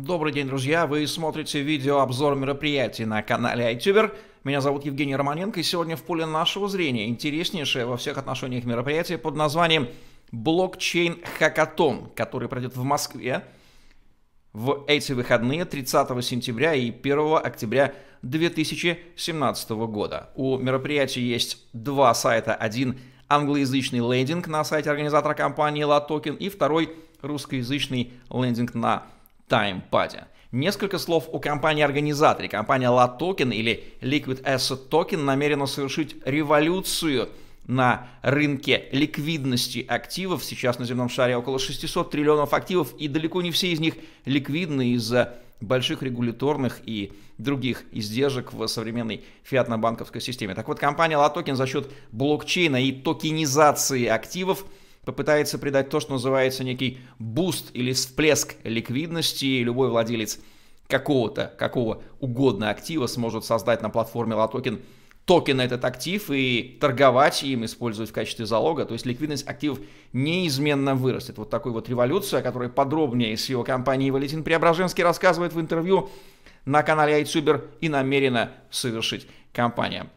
Добрый день, друзья! Вы смотрите видеообзор мероприятий на канале iTuber. Меня зовут Евгений Романенко, и сегодня в поле нашего зрения интереснейшее во всех отношениях мероприятие под названием Блокчейн Хакатон, который пройдет в Москве в эти выходные 30 сентября и 1 октября 2017 года. У мероприятия есть два сайта. Один англоязычный лендинг на сайте организатора компании LaToken и второй русскоязычный лендинг на TimePad. Несколько слов о компании-организаторе. Компания LaToken или Liquid Asset Token намерена совершить революцию на рынке ликвидности активов. Сейчас на земном шаре около 600 триллионов активов, и далеко не все из них ликвидны из-за больших регуляторных и других издержек в современной фиатно-банковской системе. Так вот, компания LaToken за счет блокчейна и токенизации активов – попытается придать то, что называется некий буст или всплеск ликвидности. И любой владелец какого-то, какого угодно актива сможет создать на платформе LaToken токен этот актив и торговать им, использовать в качестве залога. То есть ликвидность активов неизменно вырастет. Вот такой вот революция, о которой подробнее с его компанией Валентин Преображенский рассказывает в интервью на канале iTuber и намерена совершить компания.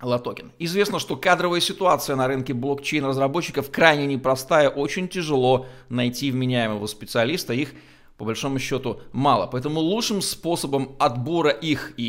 LAToken. Известно, что кадровая ситуация на рынке блокчейн-разработчиков крайне непростая, очень тяжело найти вменяемого специалиста, их по большому счету мало. Поэтому лучшим способом отбора их и